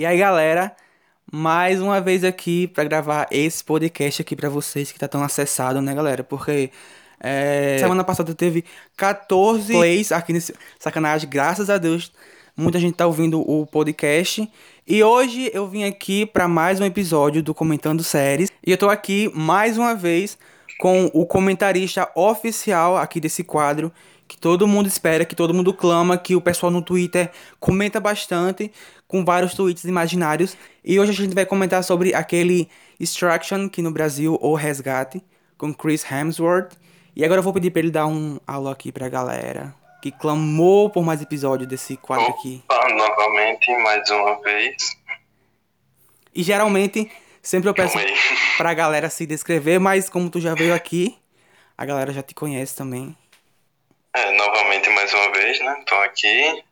E aí, galera, mais uma vez aqui para gravar esse podcast aqui para vocês que tá tão acessado, né, galera? Porque é, semana passada teve 14 plays aqui nesse sacanagem, graças a Deus. Muita gente tá ouvindo o podcast. E hoje eu vim aqui para mais um episódio do Comentando Séries. E eu tô aqui mais uma vez com o comentarista oficial aqui desse quadro, que todo mundo espera, que todo mundo clama, que o pessoal no Twitter comenta bastante, com vários tweets imaginários. E hoje a gente vai comentar sobre aquele Extraction, que no Brasil, ou Resgate, com Chris Hemsworth. E agora eu vou pedir pra ele dar um alô aqui pra galera, que clamou por mais episódio desse quadro aqui. Opa, novamente, mais uma vez. E geralmente, sempre eu peço pra galera se descrever, mas como tu já veio aqui, a galera já te conhece também. É, novamente, mais uma vez, né? Tô aqui.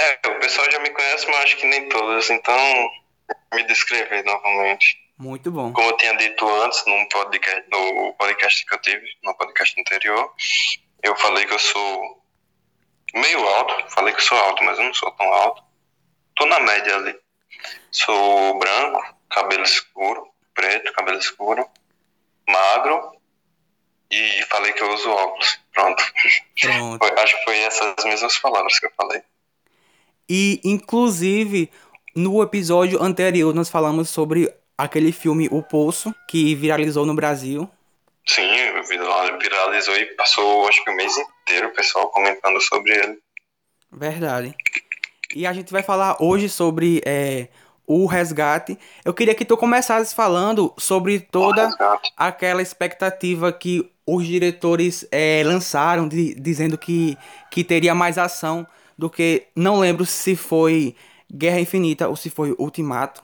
É, o pessoal já me conhece, mas acho que nem todos, então me descrever novamente. Muito bom. Como eu tinha dito antes, num podcast, no podcast que eu tive, no podcast anterior, eu falei que eu sou meio alto. Falei que eu sou alto, mas eu não sou tão alto. Tô na média ali. Sou branco, cabelo escuro, preto, cabelo escuro, magro e falei que eu uso óculos. Pronto. Pronto. Foi- acho que foi essas mesmas palavras que eu falei. E, inclusive, no episódio anterior, nós falamos sobre aquele filme O Poço, que viralizou no Brasil. Sim, vira- viralizou e passou acho que o mês inteiro o pessoal comentando sobre ele. Verdade. E a gente vai falar hoje sobre é, o resgate. Eu queria que tu começasse falando sobre toda aquela expectativa que os diretores é, lançaram, de- dizendo que, que teria mais ação do que. Não lembro se foi Guerra Infinita ou se foi Ultimato.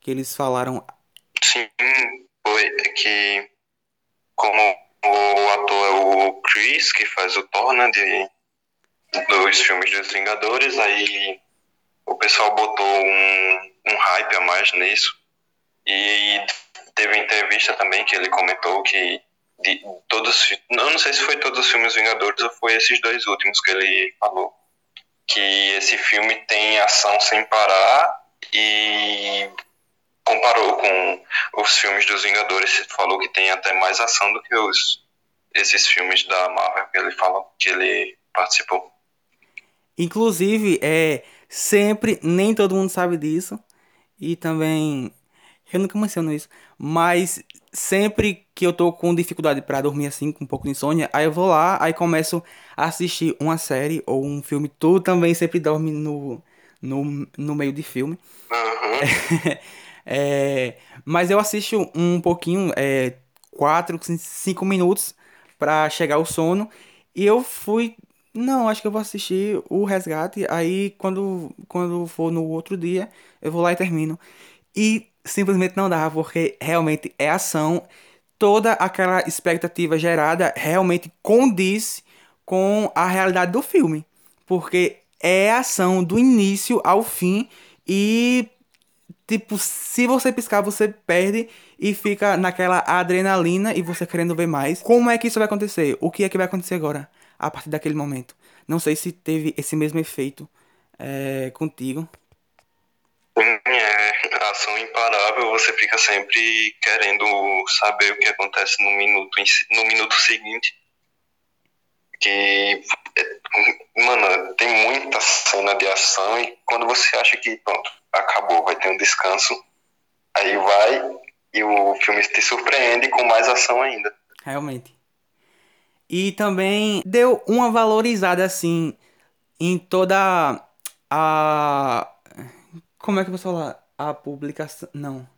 Que eles falaram. Sim, foi é que como o ator é o Chris, que faz o Thor, né, de, dos filmes dos Vingadores, aí o pessoal botou um, um hype a mais nisso. E teve entrevista também que ele comentou que de todos, eu não sei se foi todos os filmes Vingadores ou foi esses dois últimos que ele falou, que esse filme tem ação sem parar e comparou com os filmes dos Vingadores, falou que tem até mais ação do que os esses filmes da Marvel que ele falou que ele participou. Inclusive, é sempre, nem todo mundo sabe disso. E também, eu nunca menciono isso, mas sempre que eu tô com dificuldade pra dormir assim, com um pouco de insônia, aí eu vou lá, aí começo a assistir uma série ou um filme. Tu também sempre dorme no, no, no meio de filme. Uhum. É, mas eu assisto um pouquinho, é, 4, 5 minutos pra chegar ao sono. E eu fui. Não, acho que eu vou assistir o Resgate. Aí quando, quando for no outro dia, eu vou lá e termino. E simplesmente não dá, porque realmente é ação. Toda aquela expectativa gerada realmente condiz com a realidade do filme. Porque é ação do início ao fim. E Tipo, se você piscar, você perde e fica naquela adrenalina e você querendo ver mais. Como é que isso vai acontecer? O que é que vai acontecer agora? A partir daquele momento. Não sei se teve esse mesmo efeito é, contigo. É, ação imparável, você fica sempre querendo saber o que acontece no minuto, no minuto seguinte. Que, mano, tem muita cena de ação e quando você acha que, pronto, acabou, vai ter um descanso, aí vai e o filme te surpreende com mais ação ainda. Realmente. E também deu uma valorizada assim em toda a. Como é que eu posso falar? A publicação. Não.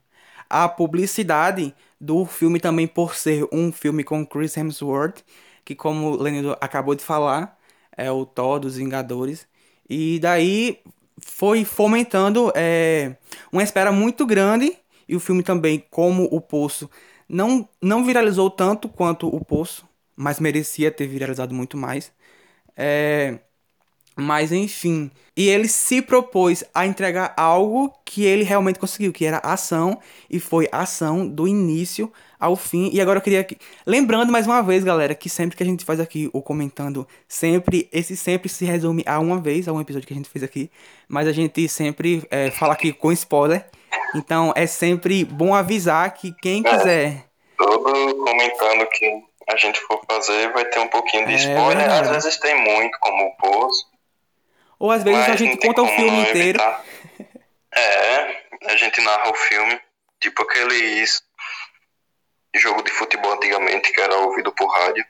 A publicidade do filme também por ser um filme com Chris Hemsworth, que como o Lenildo acabou de falar, é o Thor dos Vingadores. E daí foi fomentando é, uma espera muito grande. E o filme também, como o Poço, não, não viralizou tanto quanto o Poço, mas merecia ter viralizado muito mais. É, Mas enfim. E ele se propôs a entregar algo que ele realmente conseguiu, que era ação. E foi ação do início ao fim. E agora eu queria. Que... Lembrando mais uma vez, galera, que sempre que a gente faz aqui o comentando, sempre. Esse sempre se resume a uma vez, a um episódio que a gente fez aqui. Mas a gente sempre é, fala aqui com spoiler. Então é sempre bom avisar que quem é, quiser. Todo comentando que a gente for fazer vai ter um pouquinho de é, spoiler. Verdade. Às vezes tem muito, como o Poço. Ou às vezes a gente conta o filme inteiro. É, a gente narra o filme, tipo aqueles jogo de futebol antigamente que era ouvido por rádio.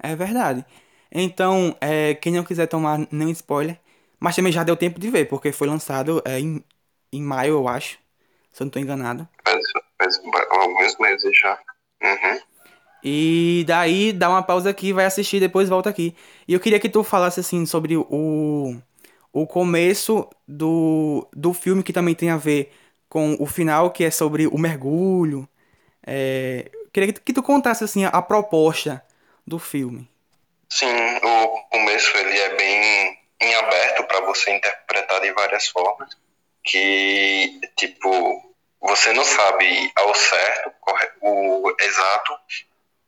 É verdade. Então, é, quem não quiser tomar nenhum spoiler, mas também já deu tempo de ver, porque foi lançado é, em, em maio, eu acho, se eu não estou enganado. Faz, faz alguns meses já. Uhum. E daí dá uma pausa aqui, vai assistir, depois volta aqui. E eu queria que tu falasse assim sobre o, o começo do, do filme que também tem a ver com o final, que é sobre o mergulho. É, queria que tu contasse assim a, a proposta do filme. Sim, o começo ele é bem em aberto para você interpretar de várias formas, que tipo você não sabe ao certo o exato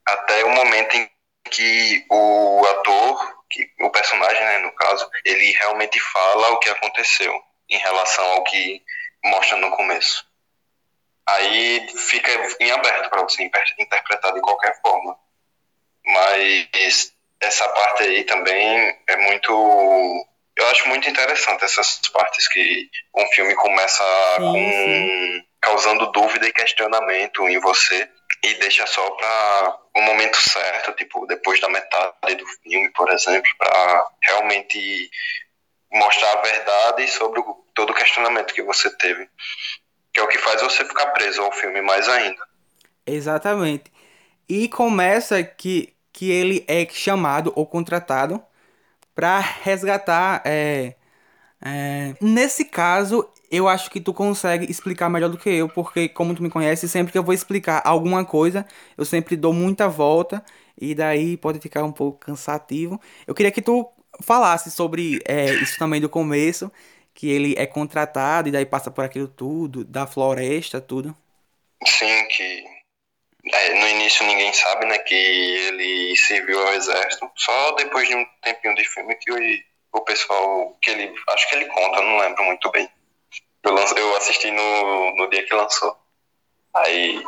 até o momento em que o ator, que o personagem, né, no caso, ele realmente fala o que aconteceu em relação ao que mostra no começo. Aí fica em aberto para você interpretar de qualquer forma. Mas essa parte aí também é muito. Eu acho muito interessante essas partes que um filme começa sim, com, sim. causando dúvida e questionamento em você e deixa só para o um momento certo, tipo depois da metade do filme, por exemplo, para realmente mostrar a verdade sobre o, todo o questionamento que você teve que é o que faz você ficar preso ao filme mais ainda. Exatamente. E começa que, que ele é chamado ou contratado para resgatar. É, é, nesse caso, eu acho que tu consegue explicar melhor do que eu, porque como tu me conhece, sempre que eu vou explicar alguma coisa, eu sempre dou muita volta e daí pode ficar um pouco cansativo. Eu queria que tu falasse sobre é, isso também do começo que ele é contratado e daí passa por aquilo tudo, da floresta, tudo. Sim, que é, no início ninguém sabe, né, que ele serviu ao exército. Só depois de um tempinho de filme que o, o pessoal, que ele, acho que ele conta, não lembro muito bem. Eu, assisti no, no dia que lançou. Aí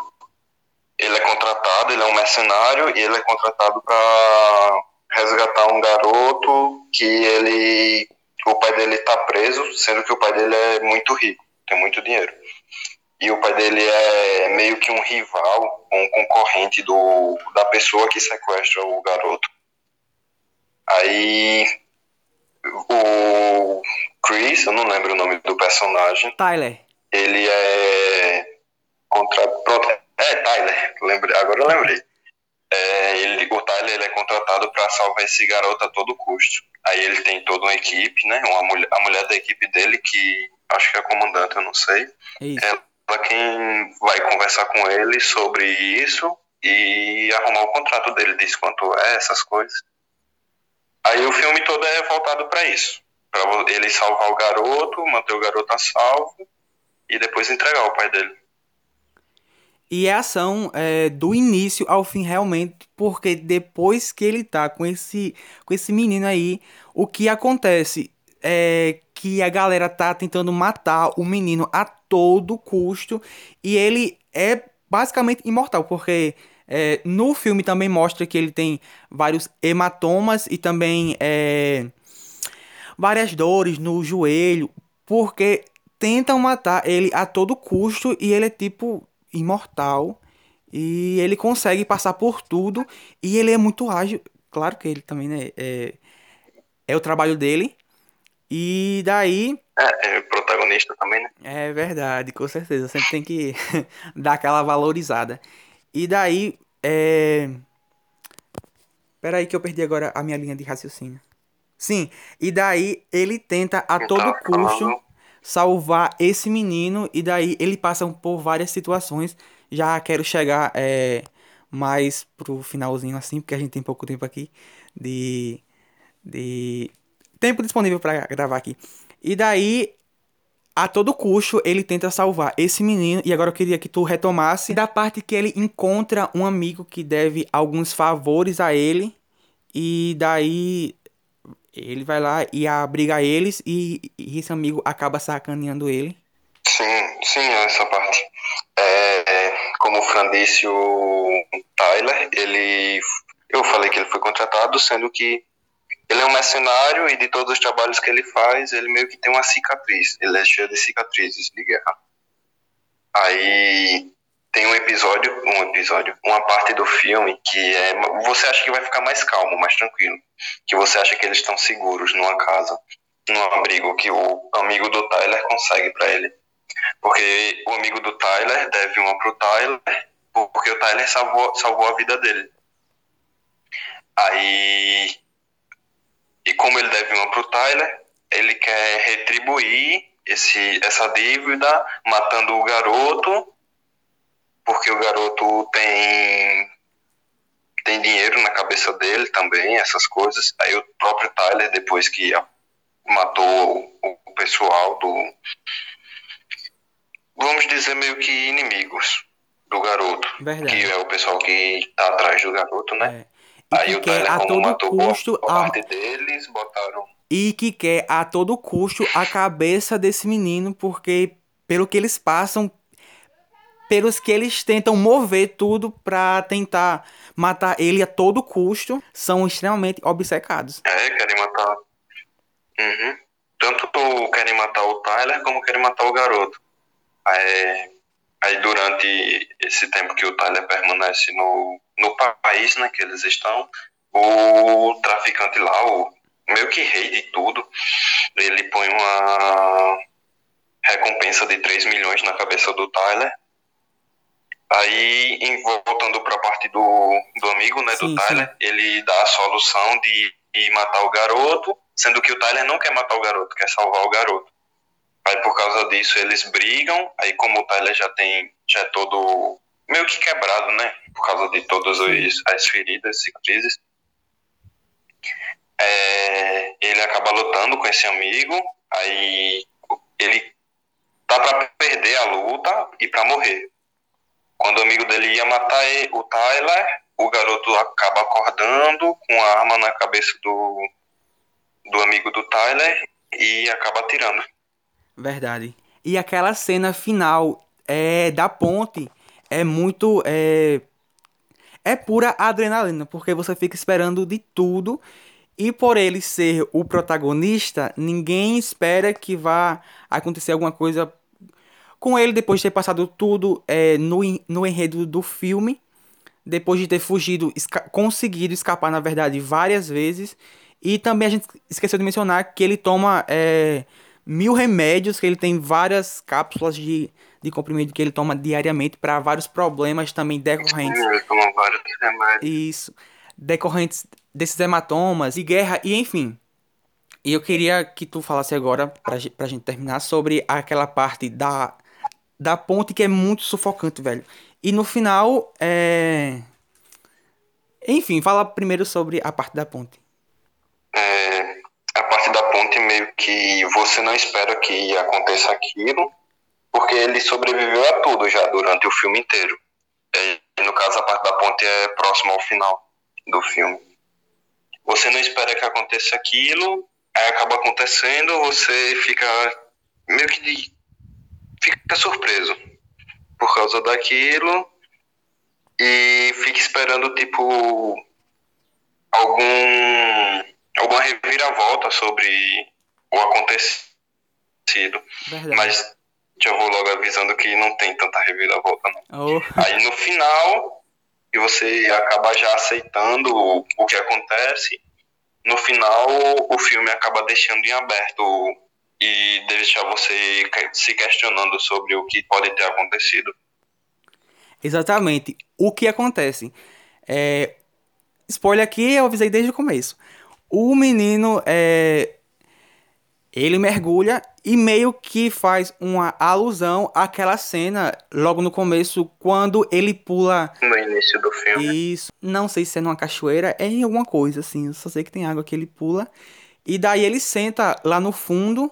ele é contratado, ele é um mercenário e ele é contratado para resgatar um garoto que ele o pai dele está preso, sendo que o pai dele é muito rico, tem muito dinheiro. E o pai dele é meio que um rival, um concorrente do, da pessoa que sequestra o garoto. Aí o Chris, eu não lembro o nome do personagem. Tyler. Ele é contra pronto, é Tyler, lembrei, agora eu lembrei. É, ele, o Tyler ele é contratado para salvar esse garoto a todo custo. Aí ele tem toda uma equipe, né? Uma mulher, a mulher da equipe dele, que acho que é a comandante, eu não sei. Isso. Ela quem vai conversar com ele sobre isso e arrumar o contrato dele, diz quanto é, essas coisas. Aí o filme todo é voltado para isso. para ele salvar o garoto, manter o garoto a salvo e depois entregar o pai dele. E é ação é, do início ao fim realmente, porque depois que ele tá com esse, com esse menino aí, o que acontece é que a galera tá tentando matar o menino a todo custo e ele é basicamente imortal, porque é, no filme também mostra que ele tem vários hematomas e também é, várias dores no joelho, porque tentam matar ele a todo custo e ele é tipo imortal e ele consegue passar por tudo e ele é muito ágil. Claro que ele também né, é, é o trabalho dele. E daí. É, é protagonista também, né? É verdade, com certeza. Sempre tem que dar aquela valorizada. E daí. É... Peraí que eu perdi agora a minha linha de raciocínio. Sim, e daí ele tenta a todo custo. Salvar esse menino e daí ele passa por várias situações. Já quero chegar é, mais pro finalzinho assim, porque a gente tem pouco tempo aqui de, de tempo disponível para gravar aqui. E daí, a todo custo, ele tenta salvar esse menino. E agora eu queria que tu retomasse da parte que ele encontra um amigo que deve alguns favores a ele. E daí ele vai lá e abriga eles e, e esse amigo acaba sacaneando ele. Sim, sim, essa parte. É, como o Fran disse, o Tyler, ele. Eu falei que ele foi contratado, sendo que ele é um mercenário e de todos os trabalhos que ele faz, ele meio que tem uma cicatriz. Ele é cheio de cicatrizes de guerra. Aí tem um episódio, um episódio, uma parte do filme que é. Você acha que vai ficar mais calmo, mais tranquilo. Que você acha que eles estão seguros numa casa, num abrigo que o amigo do Tyler consegue para ele. Porque o amigo do Tyler deve uma pro Tyler, porque o Tyler salvou, salvou a vida dele. Aí. E como ele deve uma pro Tyler, ele quer retribuir esse, essa dívida matando o garoto, porque o garoto tem tem dinheiro na cabeça dele também, essas coisas. Aí o próprio Tyler, depois que matou o pessoal do, vamos dizer, meio que inimigos do garoto. Verdade. Que é o pessoal que tá atrás do garoto, né? É. E Aí que quer a todo custo a- parte deles, botaram. e que quer a todo custo a cabeça desse menino, porque pelo que eles passam, pelos que eles tentam mover tudo pra tentar matar ele a todo custo, são extremamente obcecados. É, querem matar. Uhum. Tanto querem matar o Tyler como querem matar o garoto. Aí, aí durante esse tempo que o Tyler permanece no, no país né, que eles estão, o traficante lá, o meio que rei de tudo, ele põe uma recompensa de 3 milhões na cabeça do Tyler. Aí, em- voltando para a parte do, do amigo, né, Sim, do Tyler, ele dá a solução de, de matar o garoto, sendo que o Tyler não quer matar o garoto, quer salvar o garoto. Aí, por causa disso, eles brigam. Aí, como o Tyler já tem, já é todo meio que quebrado, né, por causa de todas as feridas, cicatrizes, é, ele acaba lutando com esse amigo. Aí, ele tá para perder a luta e para morrer. Quando o amigo dele ia matar ele- o Tyler, o garoto acaba acordando com a arma na cabeça do, do amigo do Tyler e acaba atirando. Verdade. E aquela cena final é da ponte é muito é é pura adrenalina, porque você fica esperando de tudo e por ele ser o protagonista, ninguém espera que vá acontecer alguma coisa com ele depois de ter passado tudo é, no, no enredo do filme, depois de ter fugido, esca- conseguido escapar, na verdade, várias vezes. E também a gente esqueceu de mencionar que ele toma é, mil remédios, que ele tem várias cápsulas de, de comprimido que ele toma diariamente para vários problemas também decorrentes Ele toma vários remédios. isso, decorrentes desses hematomas e guerra, e enfim. E eu queria que tu falasse agora, pra, pra gente terminar, sobre aquela parte da, da ponte que é muito sufocante, velho. E no final, é. Enfim, fala primeiro sobre a parte da ponte. É, a parte da ponte meio que você não espera que aconteça aquilo, porque ele sobreviveu a tudo já durante o filme inteiro. É, e no caso, a parte da ponte é próxima ao final do filme. Você não espera que aconteça aquilo, aí acaba acontecendo, você fica meio que de- fica surpreso por causa daquilo e fica esperando tipo algum alguma reviravolta sobre o acontecido. Verdade. Mas já vou logo avisando que não tem tanta reviravolta não. Oh, Aí no final, e você acaba já aceitando o, o que acontece, no final o filme acaba deixando em aberto e deixar você se questionando sobre o que pode ter acontecido. exatamente. O que acontece? É, spoiler aqui, eu avisei desde o começo. O menino é. Ele mergulha e meio que faz uma alusão àquela cena logo no começo, quando ele pula No início do filme. Isso. Não sei se é numa cachoeira, é em alguma coisa, assim. Eu só sei que tem água que ele pula. E daí ele senta lá no fundo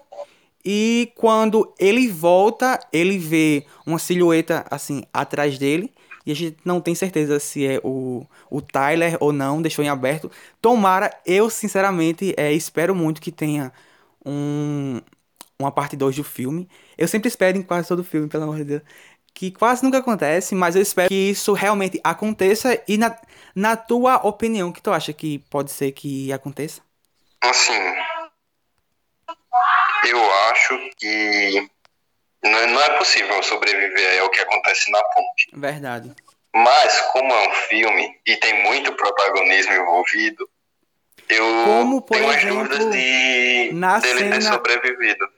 e quando ele volta, ele vê uma silhueta assim atrás dele. E a gente não tem certeza se é o, o Tyler ou não, deixou em aberto. Tomara, eu sinceramente é, espero muito que tenha um, uma parte 2 do filme. Eu sempre espero em quase todo filme, pelo amor de Deus. Que quase nunca acontece, mas eu espero que isso realmente aconteça. E na, na tua opinião, o que tu acha que pode ser que aconteça? Assim, eu acho que não, não é possível sobreviver ao que acontece na ponte. Verdade. Mas, como é um filme e tem muito protagonismo envolvido, eu Como, por tenho as exemplo, dúvidas de dele ter cena- sobrevivido.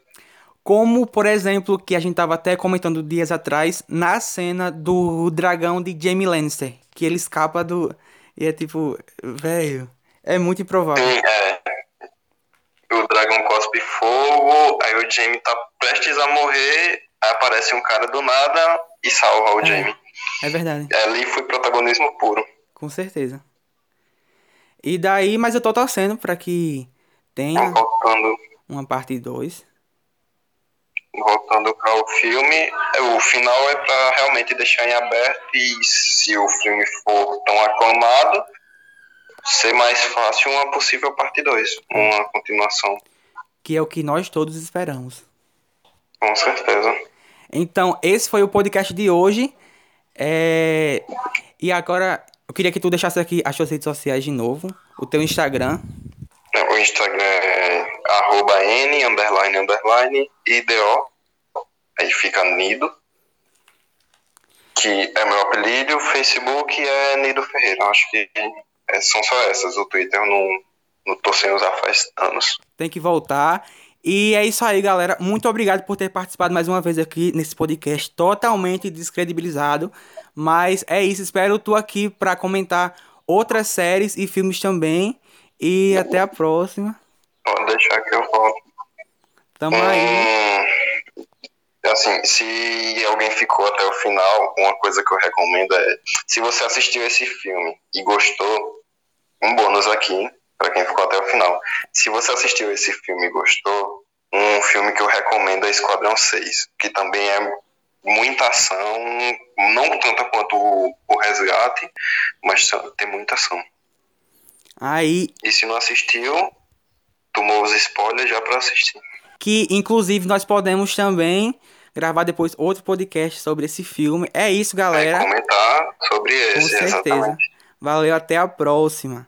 Como, por exemplo, que a gente tava até comentando dias atrás, na cena do dragão de Jamie Lannister, que ele escapa do. E é tipo, velho, é muito improvável. Sim, é. O dragão cospe fogo, aí o Jamie tá prestes a morrer, aí aparece um cara do nada e salva o É. Jamie. É verdade, Ali foi protagonismo puro. com certeza. E daí, mas eu tô torcendo pra que tenha Voltando, uma parte 2. Voltando para o filme, é, o final é para realmente deixar em aberto e se o filme for tão aclamado, ser mais fácil uma possível parte 2, uma continuação, Que é o que nós todos esperamos. com certeza. Então, esse foi o podcast de hoje. É... E agora, eu queria que tu deixasse aqui as suas redes sociais de novo. O teu Instagram. O Instagram é arroba N, underline, underline, IDO. Aí fica Nido. Que é meu apelido. O Facebook é Nido Ferreira. Acho que é, são só essas. O Twitter eu não, não tô sem usar faz anos. Tem que voltar. E é isso aí, galera. Muito obrigado por ter participado mais uma vez aqui nesse podcast totalmente descredibilizado. Mas é isso. Espero tu aqui pra comentar outras séries e filmes também. E até a próxima. Pode deixar que eu volto. Tamo aí. Hum, assim, se alguém ficou até o final, uma coisa que eu recomendo é: se você assistiu esse filme e gostou, um bônus aqui para quem ficou até o final. Se você assistiu esse filme e gostou, um filme que eu recomendo é Esquadrão 6, que também é muita ação, não tanta quanto o, o Resgate, mas tem muita ação. Aí, E se não assistiu, tomou os spoilers já para assistir. que inclusive nós podemos também gravar depois outro podcast sobre esse filme. É isso, É, galera. comentar sobre Com esse, certeza. exatamente. Valeu, até a próxima.